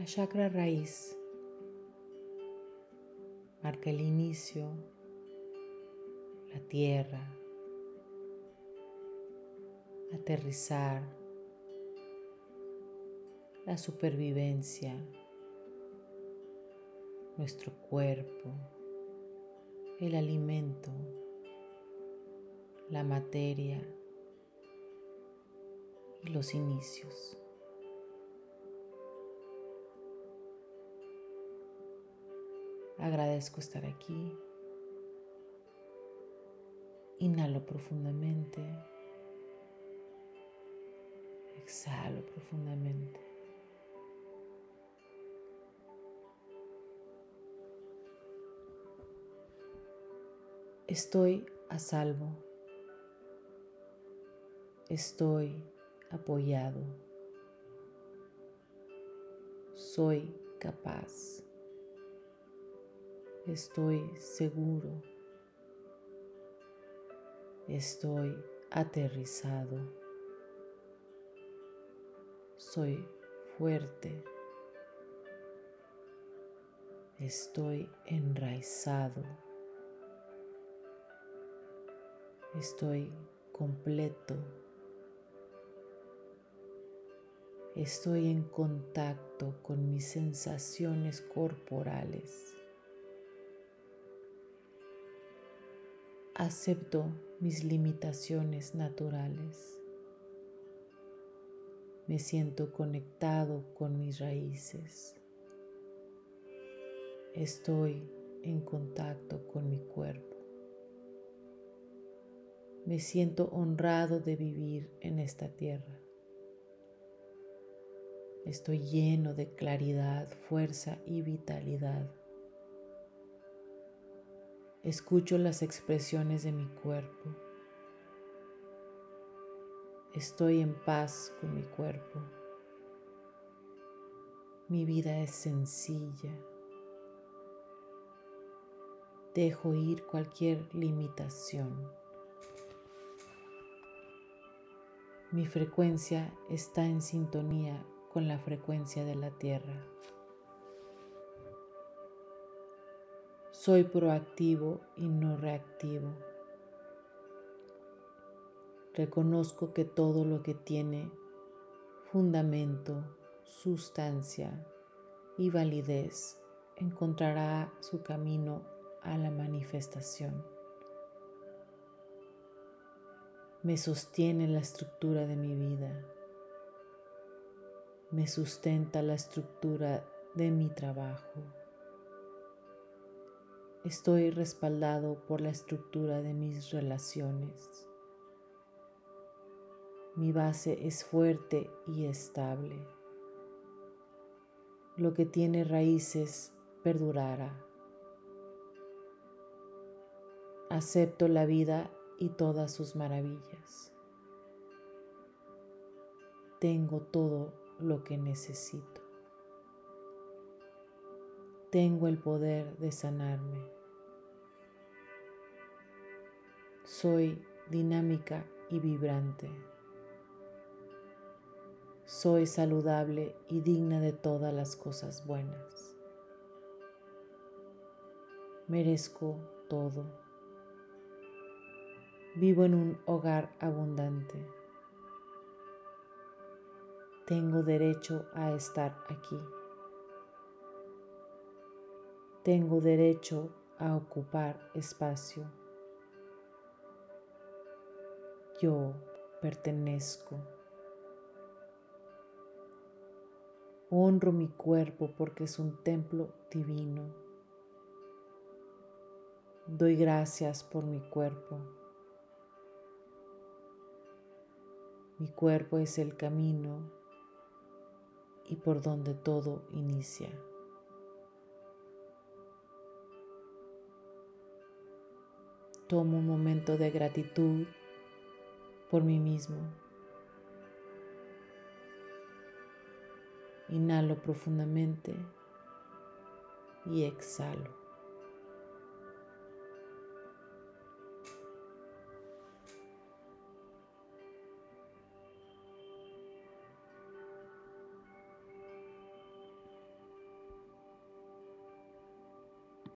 La chakra raíz. Marca el inicio, la tierra, aterrizar, la supervivencia, nuestro cuerpo, el alimento, la materia. Y los inicios. Agradezco estar aquí. Inhalo profundamente. Exhalo profundamente. Estoy a salvo. Estoy apoyado. Soy capaz. Estoy seguro. Estoy aterrizado. Soy fuerte. Estoy enraizado. Estoy completo. Estoy en contacto con mis sensaciones corporales. Acepto mis limitaciones naturales. Me siento conectado con mis raíces. Estoy en contacto con mi cuerpo. Me siento honrado de vivir en esta tierra. Estoy lleno de claridad, fuerza y vitalidad. Escucho las expresiones de mi cuerpo. Estoy en paz con mi cuerpo. Mi vida es sencilla. Dejo ir cualquier limitación. Mi frecuencia está en sintonía con la frecuencia de la Tierra. Soy proactivo y no reactivo. Reconozco que todo lo que tiene fundamento, sustancia y validez encontrará su camino a la manifestación. Me sostiene la estructura de mi vida. Me sustenta la estructura de mi trabajo Estoy respaldado por la estructura de mis relaciones. Mi base es fuerte y estable. Lo que tiene raíces perdurará. Acepto la vida y todas sus maravillas. Tengo todo lo que necesito tengo el poder de sanarme. Soy dinámica y vibrante. Soy saludable y digna de todas las cosas buenas. Merezco todo. Vivo en un hogar abundante. Tengo derecho a estar aquí. Tengo derecho a ocupar espacio. Yo pertenezco. Honro mi cuerpo porque es un templo divino. Doy gracias por mi cuerpo. Mi cuerpo es el camino y por donde todo inicia. Tomo un momento de gratitud por mí mismo. Inhalo profundamente y exhalo.